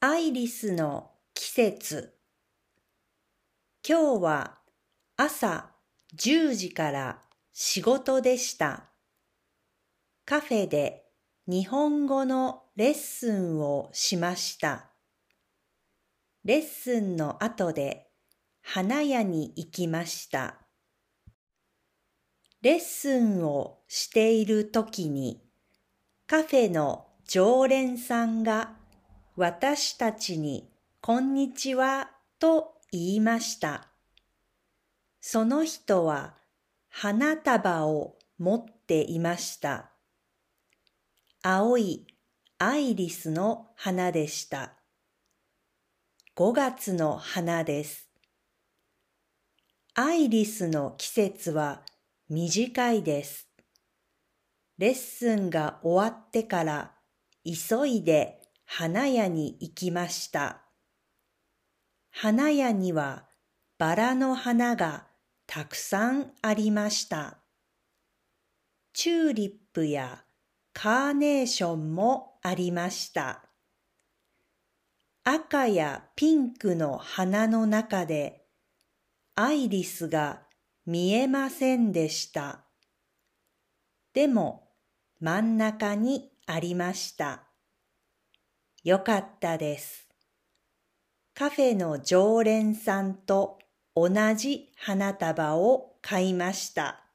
アイリスの季節今日は朝10時から仕事でした。カフェで日本語のレッスンをしました。レッスンの後で花屋に行きました。レッスンをしているときにカフェの常連さんが私たちにこんにちはと言いました。その人は花束を持っていました。青いアイリスの花でした。5月の花です。アイリスの季節は短いです。レッスンが終わってから急いで花屋に行きました。花屋にはバラの花がたくさんありました。チューリップやカーネーションもありました。赤やピンクの花の中でアイリスが見えませんでした。でも真ん中にありました。よかったです。カフェの常連さんと同じ花束を買いました。